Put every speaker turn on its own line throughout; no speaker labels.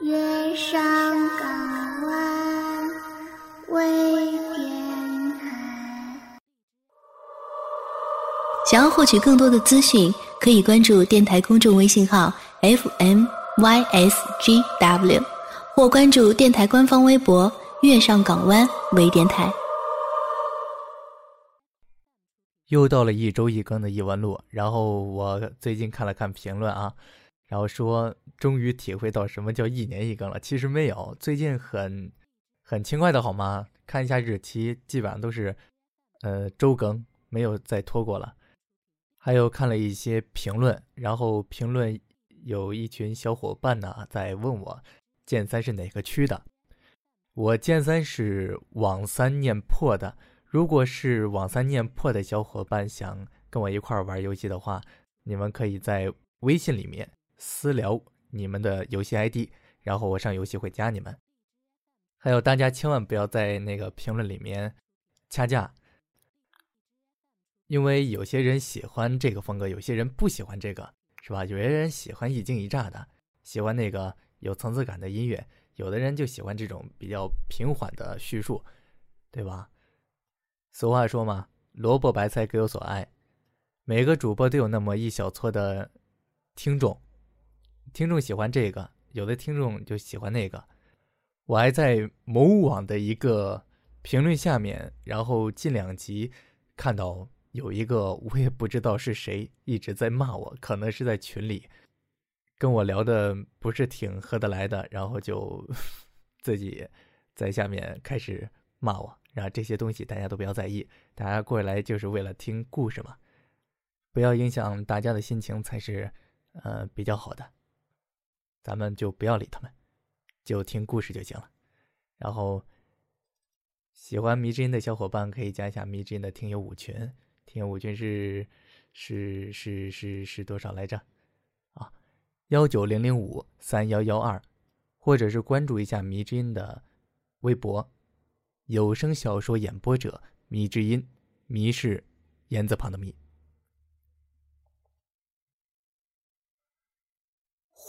月上港湾微电台。
想要获取更多的资讯，可以关注电台公众微信号 FMYSGW，或关注电台官方微博“月上港湾微电台”。
又到了一周一更的一文录，然后我最近看了看评论啊，然后说终于体会到什么叫一年一更了。其实没有，最近很很轻快的好吗？看一下日期，基本上都是呃周更，没有再拖过了。还有看了一些评论，然后评论有一群小伙伴呢在问我剑三是哪个区的，我剑三是网三念破的。如果是网三念破的小伙伴想跟我一块玩游戏的话，你们可以在微信里面私聊你们的游戏 ID，然后我上游戏会加你们。还有大家千万不要在那个评论里面掐架，因为有些人喜欢这个风格，有些人不喜欢这个，是吧？有些人喜欢一惊一乍的，喜欢那个有层次感的音乐，有的人就喜欢这种比较平缓的叙述，对吧？俗话说嘛，萝卜白菜各有所爱。每个主播都有那么一小撮的听众，听众喜欢这个，有的听众就喜欢那个。我还在某网的一个评论下面，然后近两集看到有一个我也不知道是谁一直在骂我，可能是在群里跟我聊的不是挺合得来的，然后就自己在下面开始骂我。然后，这些东西大家都不要在意，大家过来就是为了听故事嘛，不要影响大家的心情才是，呃，比较好的。咱们就不要理他们，就听故事就行了。然后，喜欢迷之音的小伙伴可以加一下迷之音的听友五群，听友五群是是是是是多少来着？啊，幺九零零五三幺幺二，或者是关注一下迷之音的微博。有声小说演播者迷之音，迷是言字旁的迷。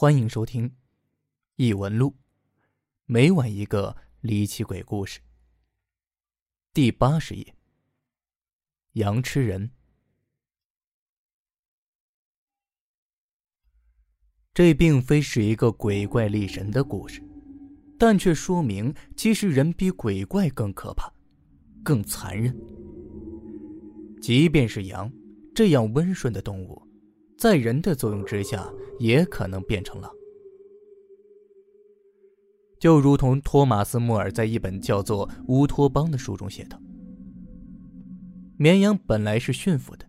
欢迎收听《异闻录》，每晚一个离奇鬼故事。第八十页，羊吃人。这并非是一个鬼怪立神的故事。但却说明，其实人比鬼怪更可怕，更残忍。即便是羊这样温顺的动物，在人的作用之下，也可能变成狼。就如同托马斯·莫尔在一本叫做《乌托邦》的书中写道：“绵羊本来是驯服的，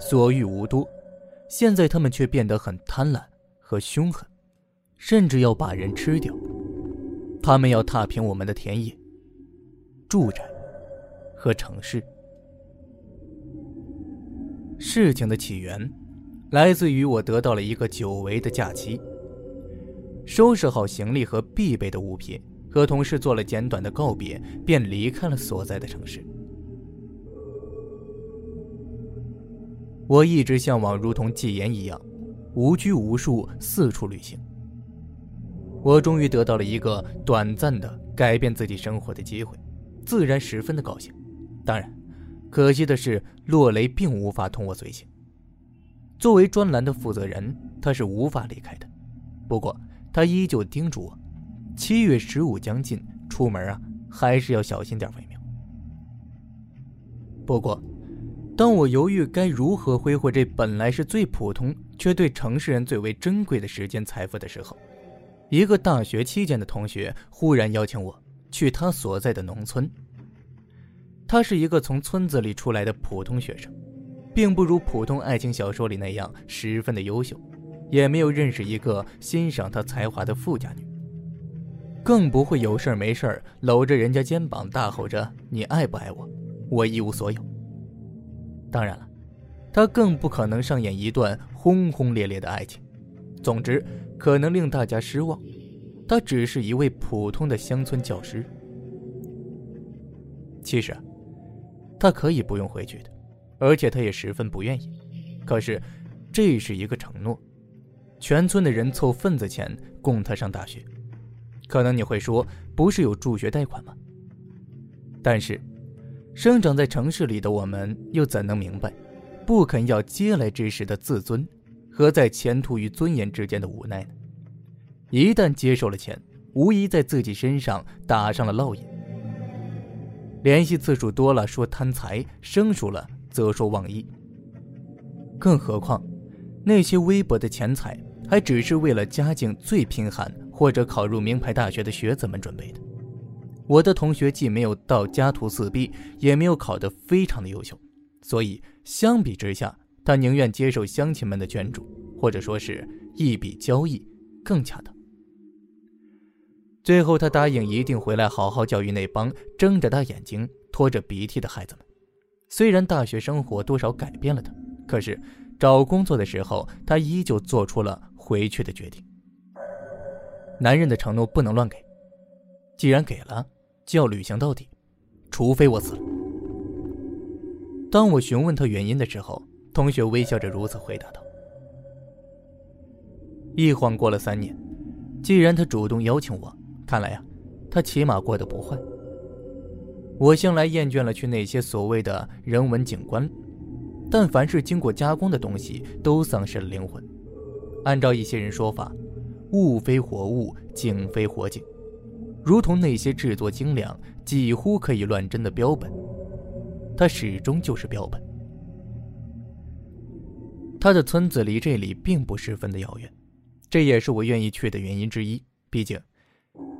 所欲无多，现在它们却变得很贪婪和凶狠，甚至要把人吃掉。”他们要踏平我们的田野、住宅和城市。事情的起源来自于我得到了一个久违的假期，收拾好行李和必备的物品，和同事做了简短的告别，便离开了所在的城市。我一直向往如同纪言一样，无拘无束，四处旅行。我终于得到了一个短暂的改变自己生活的机会，自然十分的高兴。当然，可惜的是，洛雷并无法同我随行。作为专栏的负责人，他是无法离开的。不过，他依旧叮嘱我，七月十五将近，出门啊，还是要小心点为妙。不过，当我犹豫该如何挥霍这本来是最普通，却对城市人最为珍贵的时间财富的时候，一个大学期间的同学忽然邀请我去他所在的农村。他是一个从村子里出来的普通学生，并不如普通爱情小说里那样十分的优秀，也没有认识一个欣赏他才华的富家女，更不会有事没事搂着人家肩膀大吼着“你爱不爱我？我一无所有。”当然了，他更不可能上演一段轰轰烈烈的爱情。总之。可能令大家失望，他只是一位普通的乡村教师。其实，他可以不用回去的，而且他也十分不愿意。可是，这是一个承诺，全村的人凑份子钱供他上大学，可能你会说，不是有助学贷款吗？但是，生长在城市里的我们又怎能明白，不肯要嗟来之时的自尊，和在前途与尊严之间的无奈呢？一旦接受了钱，无疑在自己身上打上了烙印。联系次数多了说贪财，生疏了则说忘义。更何况，那些微薄的钱财，还只是为了家境最贫寒。或者考入名牌大学的学子们准备的。我的同学既没有到家徒四壁，也没有考得非常的优秀，所以相比之下，他宁愿接受乡亲们的捐助，或者说是一笔交易更恰当。最后，他答应一定回来好好教育那帮睁着大眼睛、拖着鼻涕的孩子们。虽然大学生活多少改变了他，可是找工作的时候，他依旧做出了回去的决定。男人的承诺不能乱给，既然给了，就要履行到底，除非我死了。当我询问他原因的时候，同学微笑着如此回答道：“一晃过了三年，既然他主动邀请我，看来呀，他起码过得不坏。我向来厌倦了去那些所谓的人文景观，但凡是经过加工的东西，都丧失了灵魂。按照一些人说法。”物非活物，景非活景，如同那些制作精良、几乎可以乱真的标本，它始终就是标本。他的村子离这里并不十分的遥远，这也是我愿意去的原因之一。毕竟，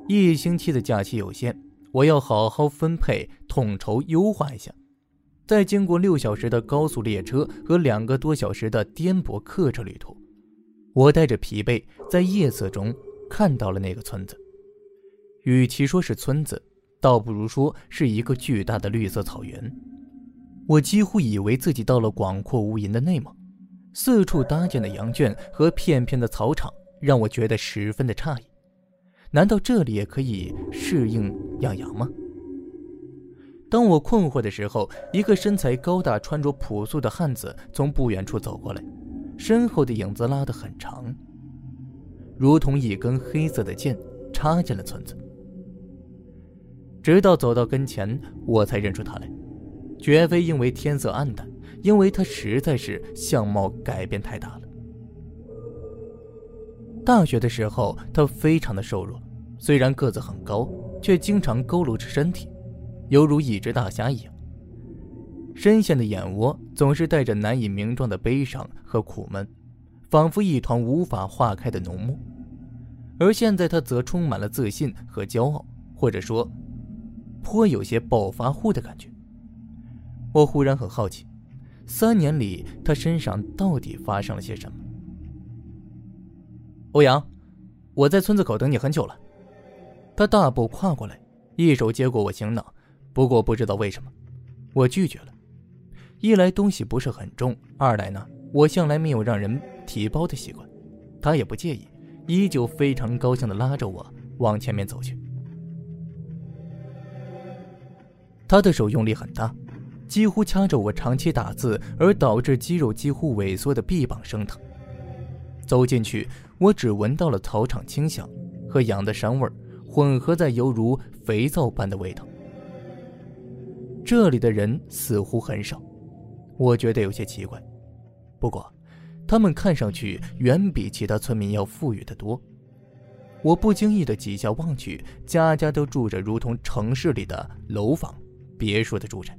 一星期的假期有限，我要好好分配、统筹、优化一下。再经过六小时的高速列车和两个多小时的颠簸客车旅途。我带着疲惫，在夜色中看到了那个村子。与其说是村子，倒不如说是一个巨大的绿色草原。我几乎以为自己到了广阔无垠的内蒙，四处搭建的羊圈和片片的草场让我觉得十分的诧异。难道这里也可以适应养羊吗？当我困惑的时候，一个身材高大、穿着朴素的汉子从不远处走过来。身后的影子拉得很长，如同一根黑色的剑插进了村子。直到走到跟前，我才认出他来，绝非因为天色暗淡，因为他实在是相貌改变太大了。大学的时候，他非常的瘦弱，虽然个子很高，却经常佝偻着身体，犹如一只大虾一样。深陷的眼窝总是带着难以名状的悲伤和苦闷，仿佛一团无法化开的浓墨。而现在他则充满了自信和骄傲，或者说，颇有些暴发户的感觉。我忽然很好奇，三年里他身上到底发生了些什么？欧阳，我在村子口等你很久了。他大步跨过来，一手接过我行囊，不过不知道为什么，我拒绝了。一来东西不是很重，二来呢，我向来没有让人提包的习惯，他也不介意，依旧非常高兴地拉着我往前面走去。他的手用力很大，几乎掐着我长期打字而导致肌肉几乎萎缩的臂膀生疼。走进去，我只闻到了草场清香和羊的膻味混合在犹如肥皂般的味道。这里的人似乎很少。我觉得有些奇怪，不过，他们看上去远比其他村民要富裕的多。我不经意的几下望去，家家都住着如同城市里的楼房、别墅的住宅，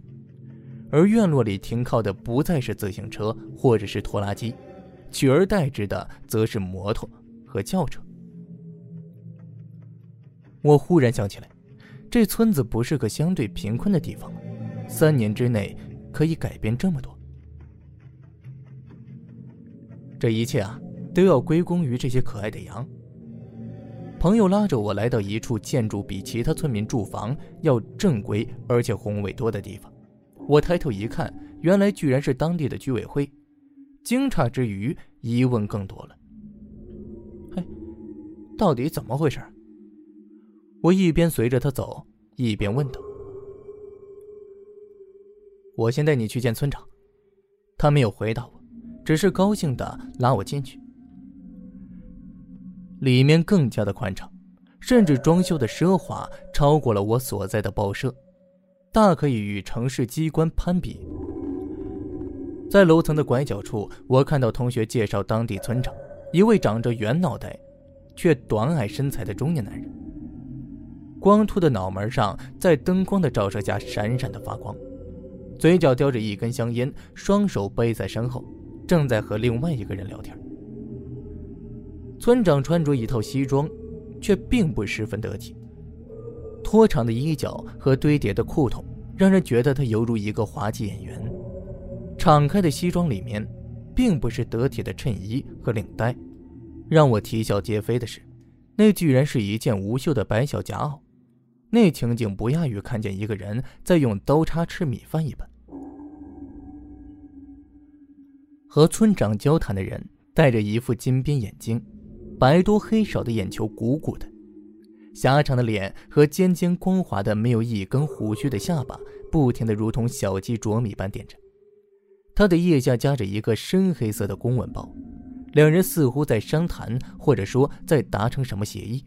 而院落里停靠的不再是自行车或者是拖拉机，取而代之的则是摩托和轿车。我忽然想起来，这村子不是个相对贫困的地方？三年之内。可以改变这么多，这一切啊，都要归功于这些可爱的羊。朋友拉着我来到一处建筑比其他村民住房要正规而且宏伟多的地方，我抬头一看，原来居然是当地的居委会。惊诧之余，疑问更多了。嘿，到底怎么回事？我一边随着他走，一边问道。我先带你去见村长。他没有回答我，只是高兴的拉我进去。里面更加的宽敞，甚至装修的奢华超过了我所在的报社，大可以与城市机关攀比。在楼层的拐角处，我看到同学介绍当地村长，一位长着圆脑袋，却短矮身材的中年男人。光秃的脑门上，在灯光的照射下闪闪的发光，嘴角叼着一根香烟，双手背在身后，正在和另外一个人聊天。村长穿着一套西装，却并不十分得体。拖长的衣角和堆叠的裤筒，让人觉得他犹如一个滑稽演员。敞开的西装里面，并不是得体的衬衣和领带，让我啼笑皆非的是，那居然是一件无袖的白小夹袄。那情景不亚于看见一个人在用刀叉吃米饭一般。和村长交谈的人戴着一副金边眼镜，白多黑少的眼球鼓鼓的，狭长的脸和尖尖光滑的没有一根胡须的下巴，不停的如同小鸡啄米般点着。他的腋下夹着一个深黑色的公文包，两人似乎在商谈，或者说在达成什么协议。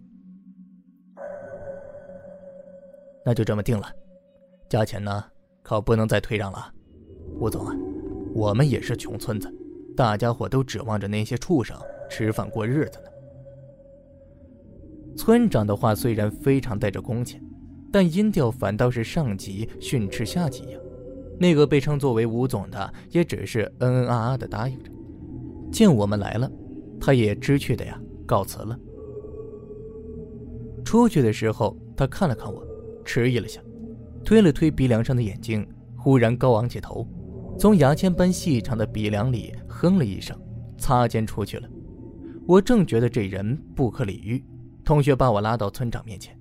那就这么定了，价钱呢，可不能再退让了。吴总啊，我们也是穷村子，大家伙都指望着那些畜生吃饭过日子呢。村长的话虽然非常带着恭敬，但音调反倒是上级训斥下级呀。那个被称作为吴总的，也只是嗯嗯啊啊的答应着。见我们来了，他也知趣的呀，告辞了。出去的时候，他看了看我。迟疑了下，推了推鼻梁上的眼镜，忽然高昂起头，从牙签般细长的鼻梁里哼了一声，擦肩出去了。我正觉得这人不可理喻，同学把我拉到村长面前。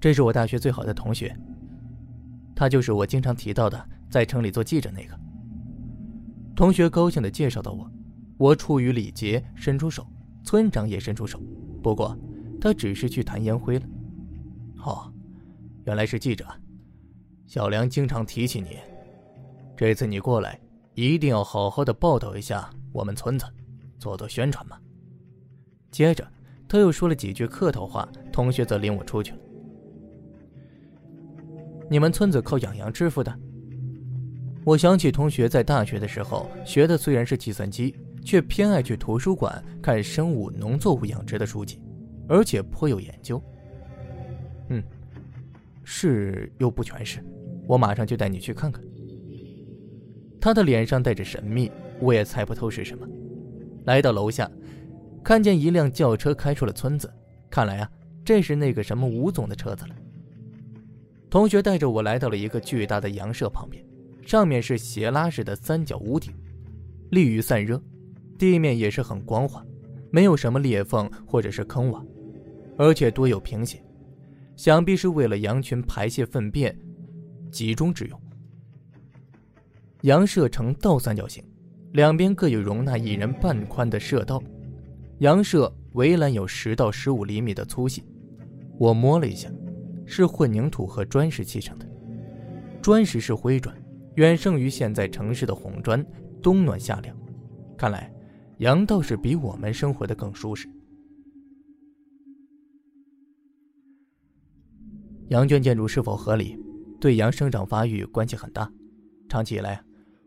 这是我大学最好的同学，他就是我经常提到的在城里做记者那个。同学高兴地介绍到我，我出于礼节伸出手，村长也伸出手，不过他只是去弹烟灰了。哦。原来是记者，小梁经常提起你。这次你过来，一定要好好的报道一下我们村子，做做宣传嘛。接着他又说了几句客套话，同学则领我出去了。你们村子靠养羊致富的？我想起同学在大学的时候学的虽然是计算机，却偏爱去图书馆看生物、农作物养殖的书籍，而且颇有研究。嗯。是又不全是，我马上就带你去看看。他的脸上带着神秘，我也猜不透是什么。来到楼下，看见一辆轿车开出了村子，看来啊，这是那个什么吴总的车子了。同学带着我来到了一个巨大的羊舍旁边，上面是斜拉式的三角屋顶，利于散热，地面也是很光滑，没有什么裂缝或者是坑洼，而且多有平斜。想必是为了羊群排泄粪便集中之用。羊舍呈倒三角形，两边各有容纳一人半宽的舍道。羊舍围栏有十到十五厘米的粗细，我摸了一下，是混凝土和砖石砌成的。砖石是灰砖，远胜于现在城市的红砖，冬暖夏凉。看来羊倒是比我们生活的更舒适。羊圈建筑是否合理，对羊生长发育关系很大。长期以来，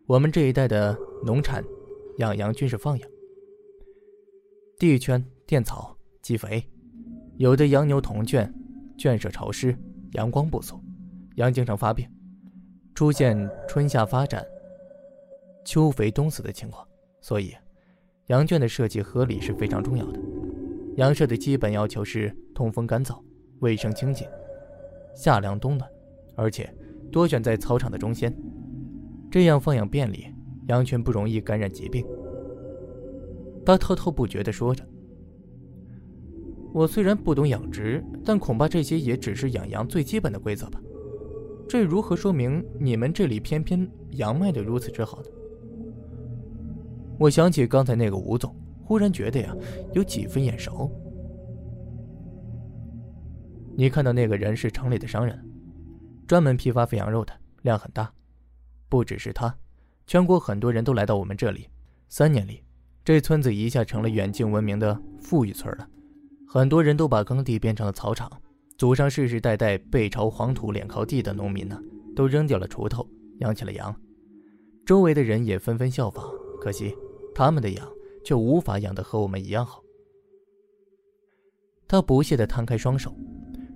我们这一带的农产养羊均是放养，地圈垫草积肥，有的羊牛同圈，圈舍潮湿，阳光不足，羊经常发病，出现春夏发展、秋肥冬死的情况。所以，羊圈的设计合理是非常重要的。羊舍的基本要求是通风干燥、卫生清洁。夏凉冬暖，而且多选在操场的中间，这样放养便利，羊群不容易感染疾病。他滔滔不绝地说着：“我虽然不懂养殖，但恐怕这些也只是养羊最基本的规则吧？这如何说明你们这里偏偏羊卖的如此之好呢？”我想起刚才那个吴总，忽然觉得呀，有几分眼熟。你看到那个人是城里的商人，专门批发肥羊肉的，量很大。不只是他，全国很多人都来到我们这里。三年里，这村子一下成了远近闻名的富裕村了。很多人都把耕地变成了草场，祖上世世代代背朝黄土脸靠地的农民呢，都扔掉了锄头，养起了羊。周围的人也纷纷效仿，可惜他们的羊却无法养得和我们一样好。他不屑地摊开双手，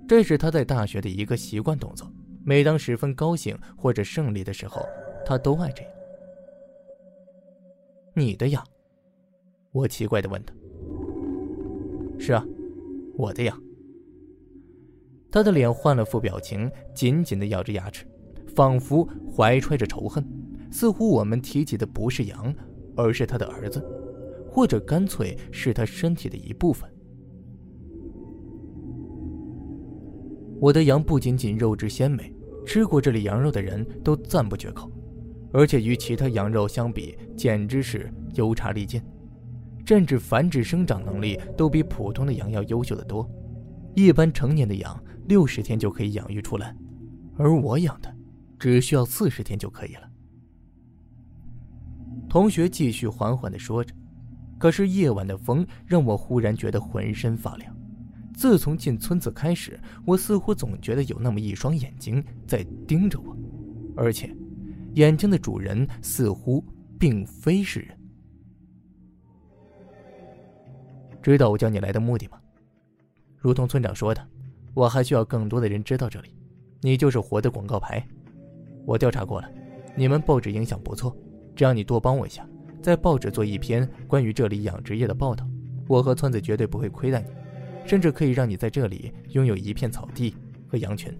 这是他在大学的一个习惯动作。每当十分高兴或者胜利的时候，他都爱这样。你的羊？我奇怪地问他。是啊，我的羊。他的脸换了副表情，紧紧地咬着牙齿，仿佛怀揣着仇恨。似乎我们提起的不是羊，而是他的儿子，或者干脆是他身体的一部分。我的羊不仅仅肉质鲜美，吃过这里羊肉的人都赞不绝口，而且与其他羊肉相比，简直是优差利尽，甚至繁殖生长能力都比普通的羊要优秀的多。一般成年的羊六十天就可以养育出来，而我养的只需要四十天就可以了。同学继续缓缓地说着，可是夜晚的风让我忽然觉得浑身发凉。自从进村子开始，我似乎总觉得有那么一双眼睛在盯着我，而且，眼睛的主人似乎并非是人。知道我叫你来的目的吗？如同村长说的，我还需要更多的人知道这里，你就是活的广告牌。我调查过了，你们报纸影响不错，只要你多帮我一下，在报纸做一篇关于这里养殖业的报道，我和村子绝对不会亏待你。甚至可以让你在这里拥有一片草地和羊群。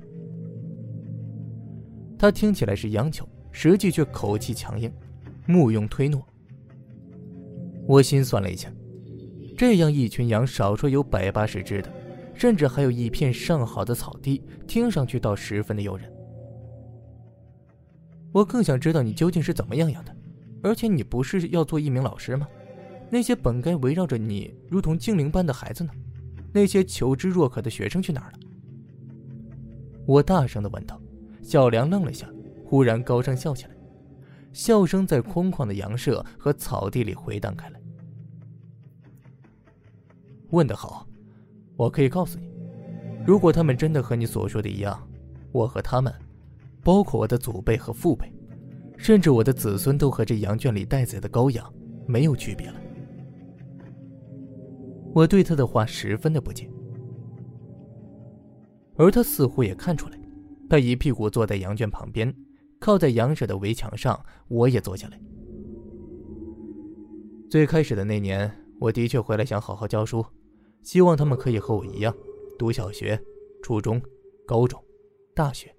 他听起来是央求，实际却口气强硬，慕庸推诺。我心算了一下，这样一群羊，少说有百八十只的，甚至还有一片上好的草地，听上去倒十分的诱人。我更想知道你究竟是怎么样养的，而且你不是要做一名老师吗？那些本该围绕着你如同精灵般的孩子呢？那些求知若渴的学生去哪儿了？我大声的问道。小梁愣了下，忽然高声笑起来，笑声在空旷的羊舍和草地里回荡开来。问得好，我可以告诉你，如果他们真的和你所说的一样，我和他们，包括我的祖辈和父辈，甚至我的子孙，都和这羊圈里待宰的羔羊没有区别了。我对他的话十分的不解，而他似乎也看出来。他一屁股坐在羊圈旁边，靠在羊舍的围墙上。我也坐下来。最开始的那年，我的确回来想好好教书，希望他们可以和我一样，读小学、初中、高中、大学，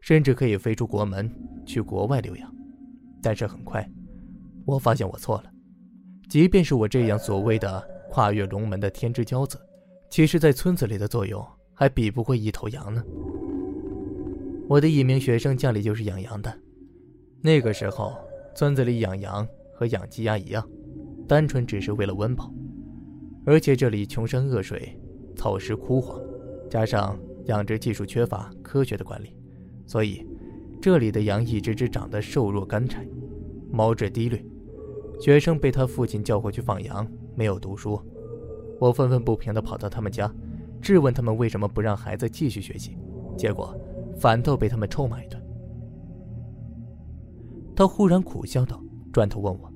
甚至可以飞出国门去国外留洋。但是很快，我发现我错了。即便是我这样所谓的……跨越龙门的天之骄子，其实，在村子里的作用还比不过一头羊呢。我的一名学生家里就是养羊的，那个时候，村子里养羊和养鸡鸭一样，单纯只是为了温饱。而且这里穷山恶水，草食枯黄，加上养殖技术缺乏科学的管理，所以这里的羊一只只长得瘦弱干柴，毛质低劣。学生被他父亲叫回去放羊。没有读书，我愤愤不平地跑到他们家，质问他们为什么不让孩子继续学习，结果反倒被他们臭骂一顿。他忽然苦笑道，转头问我：“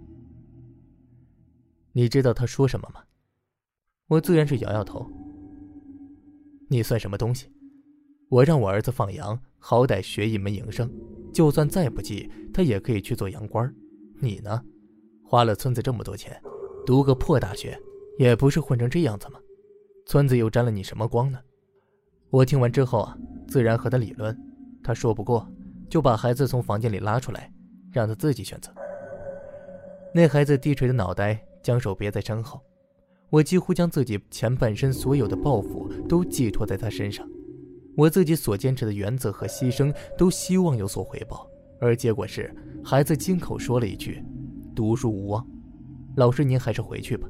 你知道他说什么吗？”我自然是摇摇头。你算什么东西？我让我儿子放羊，好歹学一门营生，就算再不济，他也可以去做羊倌。你呢？花了村子这么多钱。读个破大学，也不是混成这样子吗？村子又沾了你什么光呢？我听完之后啊，自然和他理论。他说不过，就把孩子从房间里拉出来，让他自己选择。那孩子低垂的脑袋，将手别在身后。我几乎将自己前半生所有的抱负都寄托在他身上，我自己所坚持的原则和牺牲，都希望有所回报。而结果是，孩子亲口说了一句：“读书无望。”老师，您还是回去吧。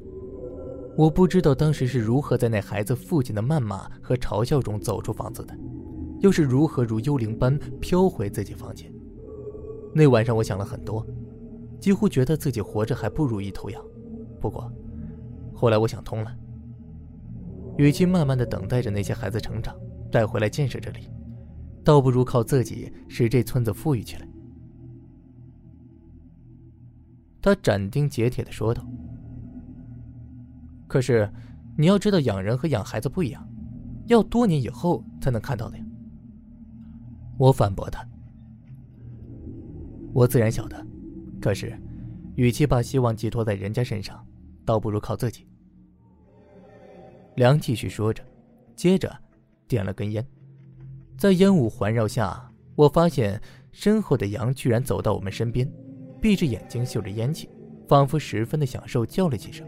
我不知道当时是如何在那孩子父亲的谩骂和嘲笑中走出房子的，又是如何如幽灵般飘回自己房间。那晚上我想了很多，几乎觉得自己活着还不如一头羊。不过，后来我想通了，与其慢慢的等待着那些孩子成长，带回来建设这里，倒不如靠自己使这村子富裕起来。他斩钉截铁的说道。可是，你要知道，养人和养孩子不一样，要多年以后才能看到的呀。我反驳他。我自然晓得，可是，与其把希望寄托在人家身上，倒不如靠自己。梁继续说着，接着点了根烟，在烟雾环绕下，我发现身后的羊居然走到我们身边，闭着眼睛嗅着烟气，仿佛十分的享受，叫了几声。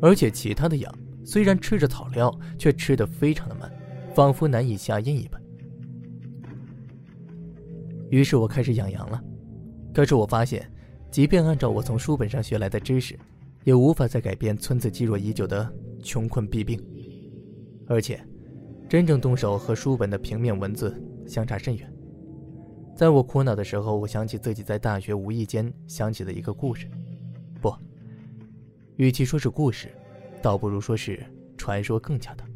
而且其他的羊虽然吃着草料，却吃得非常的慢，仿佛难以下咽一般。于是我开始养羊了，可是我发现，即便按照我从书本上学来的知识，也无法再改变村子积弱已久的。穷困弊病，而且，真正动手和书本的平面文字相差甚远。在我苦恼的时候，我想起自己在大学无意间想起的一个故事，不，与其说是故事，倒不如说是传说更恰当。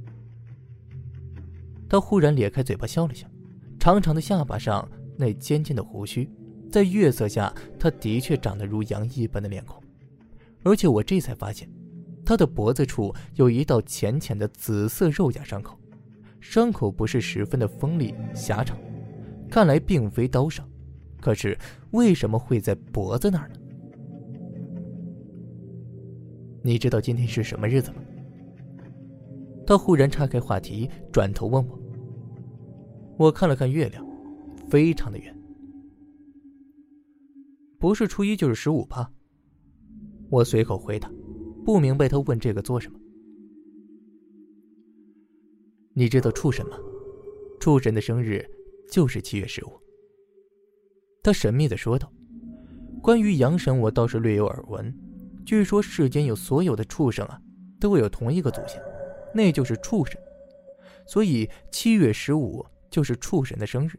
他忽然咧开嘴巴笑了笑，长长的下巴上那尖尖的胡须，在月色下，他的确长得如羊一般的脸孔，而且我这才发现。他的脖子处有一道浅浅的紫色肉甲伤口，伤口不是十分的锋利狭长，看来并非刀伤，可是为什么会在脖子那儿呢？你知道今天是什么日子吗？他忽然岔开话题，转头问我。我看了看月亮，非常的圆，不是初一就是十五吧？我随口回答。不明白他问这个做什么？你知道畜神吗？畜神的生日就是七月十五。他神秘的说道：“关于阳神，我倒是略有耳闻。据说世间有所有的畜生啊，都有同一个祖先，那就是畜神。所以七月十五就是畜神的生日。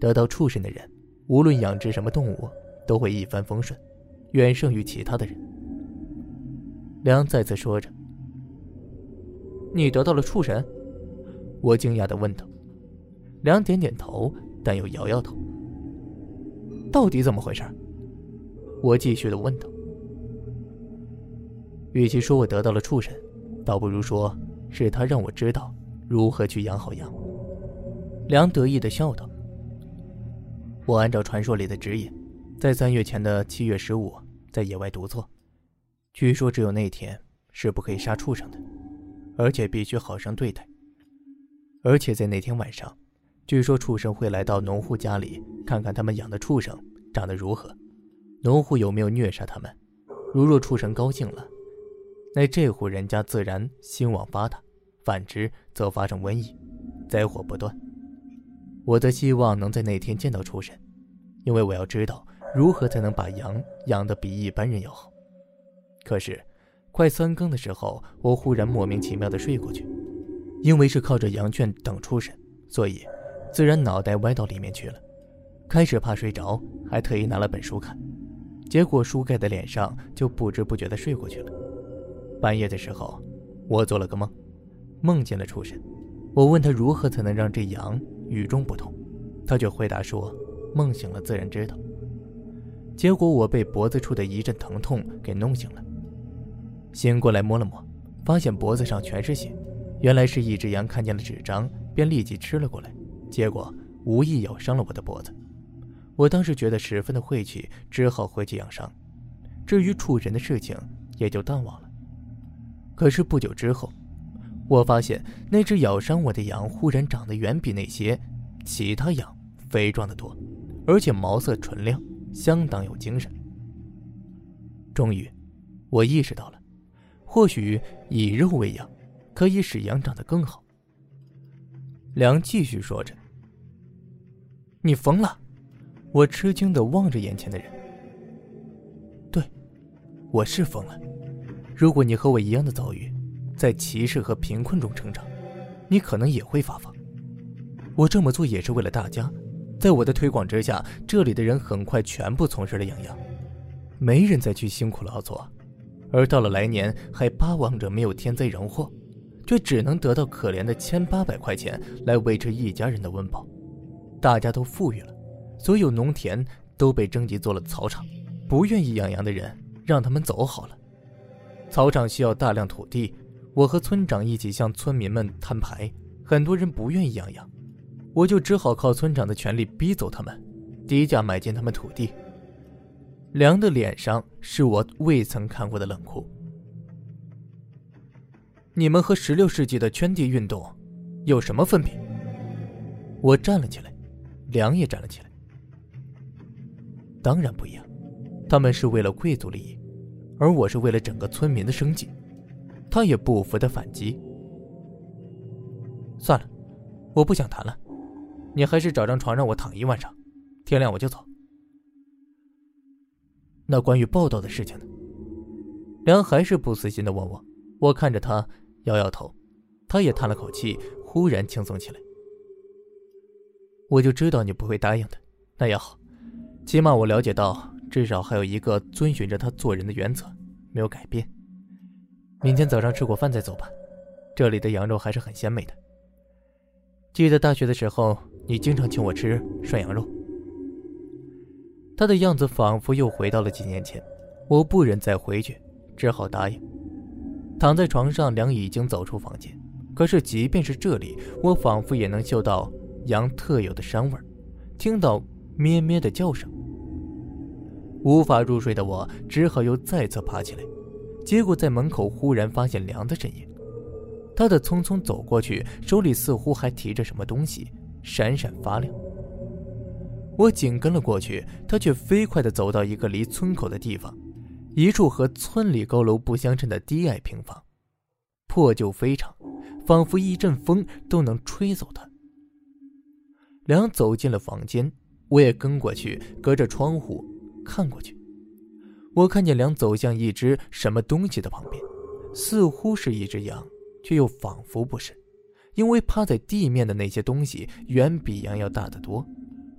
得到畜神的人，无论养殖什么动物，都会一帆风顺。”远胜于其他的人。梁再次说着：“你得到了畜神？”我惊讶的问道。梁点点头，但又摇摇头。到底怎么回事？我继续的问道。与其说我得到了畜神，倒不如说是他让我知道如何去养好羊。梁得意的笑道：“我按照传说里的指引，在三月前的七月十五。”在野外独坐，据说只有那天是不可以杀畜生的，而且必须好生对待。而且在那天晚上，据说畜生会来到农户家里，看看他们养的畜生长得如何，农户有没有虐杀他们。如若畜生高兴了，那这户人家自然兴旺发达；反之，则发生瘟疫，灾祸不断。我的希望能在那天见到畜神，因为我要知道。如何才能把羊养得比一般人要好？可是，快三更的时候，我忽然莫名其妙的睡过去。因为是靠着羊圈等出神，所以自然脑袋歪到里面去了。开始怕睡着，还特意拿了本书看，结果书盖在脸上，就不知不觉的睡过去了。半夜的时候，我做了个梦，梦见了出神。我问他如何才能让这羊与众不同，他却回答说：“梦醒了自然知道。”结果我被脖子处的一阵疼痛给弄醒了，醒过来摸了摸，发现脖子上全是血，原来是一只羊看见了纸张，便立即吃了过来，结果无意咬伤了我的脖子。我当时觉得十分的晦气，只好回去养伤。至于畜人的事情，也就淡忘了。可是不久之后，我发现那只咬伤我的羊忽然长得远比那些其他羊肥壮得多，而且毛色纯亮。相当有精神。终于，我意识到了，或许以肉喂养，可以使羊长得更好。梁继续说着：“你疯了！”我吃惊的望着眼前的人。对，我是疯了。如果你和我一样的遭遇，在歧视和贫困中成长，你可能也会发疯。我这么做也是为了大家。在我的推广之下，这里的人很快全部从事了养羊，没人再去辛苦劳作，而到了来年还巴望着没有天灾人祸，却只能得到可怜的千八百块钱来维持一家人的温饱。大家都富裕了，所有农田都被征集做了草场，不愿意养羊的人让他们走好了。草场需要大量土地，我和村长一起向村民们摊牌，很多人不愿意养羊，我就只好靠村长的权力逼走他们，低价买进他们土地。梁的脸上是我未曾看过的冷酷。你们和十六世纪的圈地运动有什么分别？我站了起来，梁也站了起来。当然不一样，他们是为了贵族利益，而我是为了整个村民的生计。他也不服的反击。算了，我不想谈了，你还是找张床让我躺一晚上，天亮我就走。那关于报道的事情呢？梁还是不死心的问我。我看着他，摇摇头。他也叹了口气，忽然轻松起来。我就知道你不会答应的。那也好，起码我了解到，至少还有一个遵循着他做人的原则，没有改变。明天早上吃过饭再走吧。这里的羊肉还是很鲜美的。记得大学的时候，你经常请我吃涮羊肉。他的样子仿佛又回到了几年前，我不忍再回去，只好答应。躺在床上，梁已经走出房间。可是，即便是这里，我仿佛也能嗅到羊特有的膻味听到咩咩的叫声。无法入睡的我，只好又再次爬起来。结果在门口忽然发现梁的身影，他的匆匆走过去，手里似乎还提着什么东西，闪闪发亮。我紧跟了过去，他却飞快地走到一个离村口的地方，一处和村里高楼不相称的低矮平房，破旧非常，仿佛一阵风都能吹走它。梁走进了房间，我也跟过去，隔着窗户看过去。我看见梁走向一只什么东西的旁边，似乎是一只羊，却又仿佛不是，因为趴在地面的那些东西远比羊要大得多。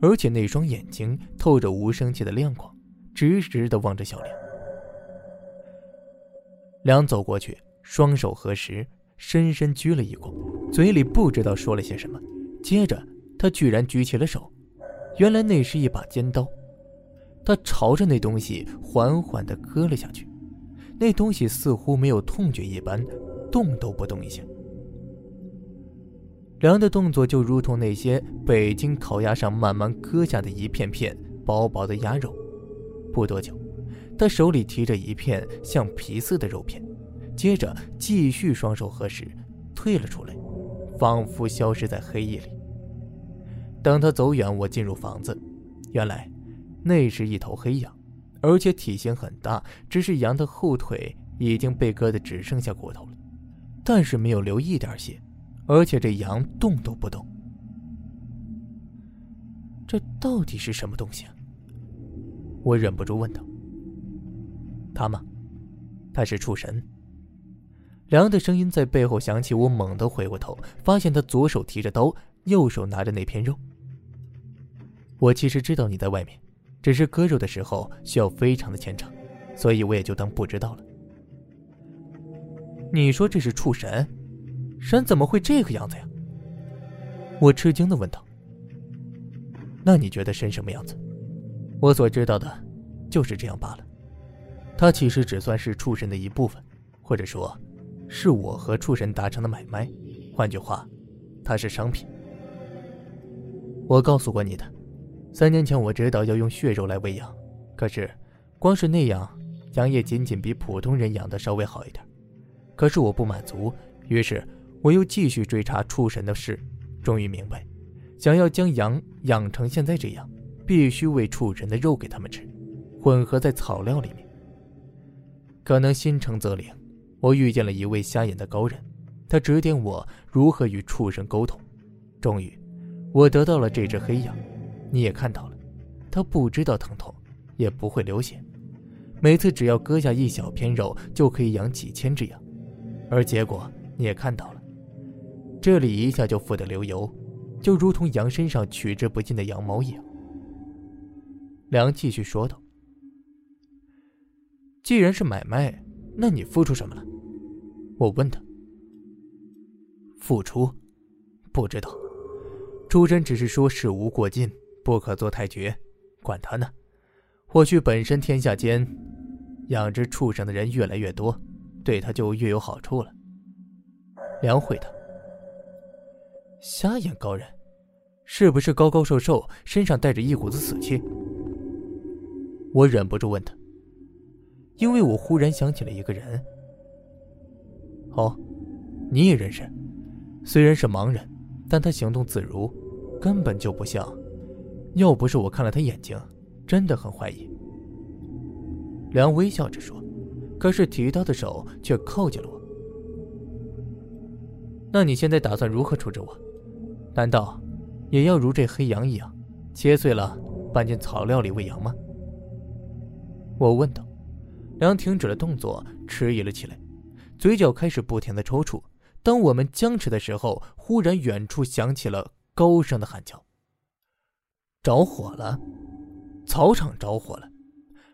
而且那双眼睛透着无生气的亮光，直直的望着小梁。梁走过去，双手合十，深深鞠了一躬，嘴里不知道说了些什么。接着，他居然举起了手，原来那是一把尖刀。他朝着那东西缓缓的割了下去，那东西似乎没有痛觉一般，动都不动一下。梁的动作就如同那些北京烤鸭上慢慢割下的一片片薄薄的鸭肉。不多久，他手里提着一片像皮似的肉片，接着继续双手合十，退了出来，仿佛消失在黑夜里。等他走远，我进入房子，原来那是一头黑羊，而且体型很大，只是羊的后腿已经被割得只剩下骨头了，但是没有流一点血。而且这羊动都不动，这到底是什么东西啊？我忍不住问道。他吗？他是畜神。梁的声音在背后响起，我猛地回过头，发现他左手提着刀，右手拿着那片肉。我其实知道你在外面，只是割肉的时候需要非常的虔诚，所以我也就当不知道了。你说这是畜神？神怎么会这个样子呀？我吃惊的问道。那你觉得神什么样子？我所知道的，就是这样罢了。他其实只算是畜神的一部分，或者说，是我和畜神达成的买卖。换句话，他是商品。我告诉过你的，三年前我知道要用血肉来喂养，可是，光是那样，羊也仅仅比普通人养的稍微好一点。可是我不满足，于是。我又继续追查畜神的事，终于明白，想要将羊养成现在这样，必须喂畜神的肉给他们吃，混合在草料里面。可能心诚则灵，我遇见了一位瞎眼的高人，他指点我如何与畜神沟通。终于，我得到了这只黑羊，你也看到了，他不知道疼痛，也不会流血，每次只要割下一小片肉，就可以养几千只羊，而结果你也看到了。这里一下就富得流油，就如同羊身上取之不尽的羊毛一样。梁继续说道：“既然是买卖，那你付出什么了？我问他。付出，不知道。朱真只是说事无过尽，不可做太绝，管他呢。或许本身天下间养殖畜生的人越来越多，对他就越有好处了。梁回道：“瞎眼高人，是不是高高瘦瘦，身上带着一股子死气？”我忍不住问他，因为我忽然想起了一个人。哦，你也认识？虽然是盲人，但他行动自如，根本就不像。要不是我看了他眼睛，真的很怀疑。梁微笑着说，可是提刀的手却靠近了我。那你现在打算如何处置我？难道也要如这黑羊一样，切碎了拌进草料里喂羊吗？我问道。梁停止了动作，迟疑了起来，嘴角开始不停的抽搐。当我们僵持的时候，忽然远处响起了高声的喊叫：“着火了！草场着火了！”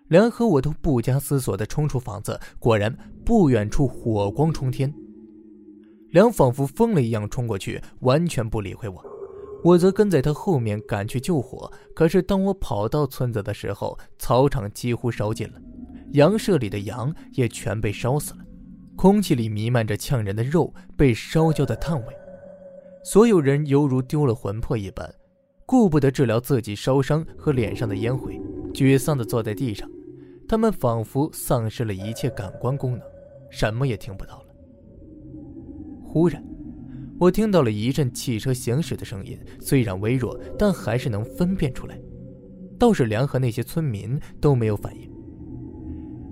梁和我都不加思索的冲出房子，果然不远处火光冲天。梁仿佛疯了一样冲过去，完全不理会我，我则跟在他后面赶去救火。可是当我跑到村子的时候，草场几乎烧尽了，羊舍里的羊也全被烧死了。空气里弥漫着呛人的肉被烧焦的炭味，所有人犹如丢了魂魄一般，顾不得治疗自己烧伤和脸上的烟灰，沮丧地坐在地上。他们仿佛丧失了一切感官功能，什么也听不到了。忽然，我听到了一阵汽车行驶的声音，虽然微弱，但还是能分辨出来。倒是梁和那些村民都没有反应。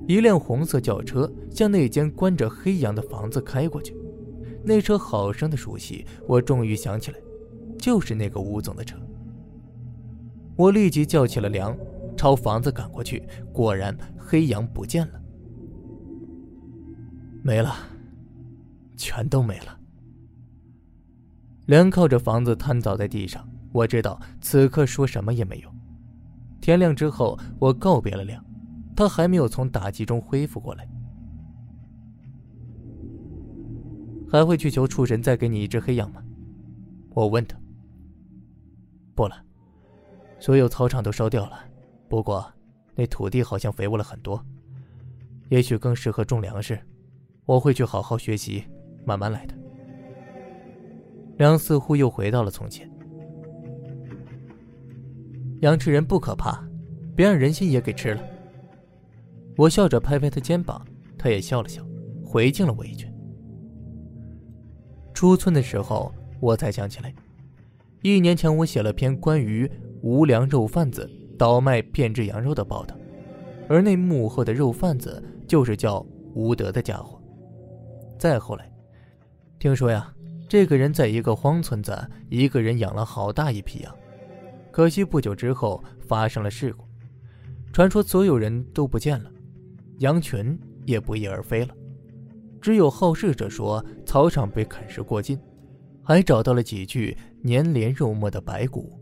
一辆红色轿车向那间关着黑羊的房子开过去，那车好生的熟悉，我终于想起来，就是那个吴总的车。我立即叫起了梁，朝房子赶过去，果然黑羊不见了，没了，全都没了。梁靠着房子瘫倒在地上，我知道此刻说什么也没用。天亮之后，我告别了梁。他还没有从打击中恢复过来，还会去求畜神再给你一只黑羊吗？我问他。不了，所有草场都烧掉了，不过那土地好像肥沃了很多，也许更适合种粮食。我会去好好学习，慢慢来的。梁似乎又回到了从前。羊吃人不可怕，别让人心也给吃了。我笑着拍拍他肩膀，他也笑了笑，回敬了我一句。出村的时候，我才想起来，一年前我写了篇关于无良肉贩子倒卖变质羊肉的报道，而那幕后的肉贩子就是叫吴德的家伙。再后来，听说呀，这个人在一个荒村子，一个人养了好大一批羊，可惜不久之后发生了事故，传说所有人都不见了。羊群也不翼而飞了，只有好事者说草场被啃食过尽，还找到了几具粘连肉末的白骨。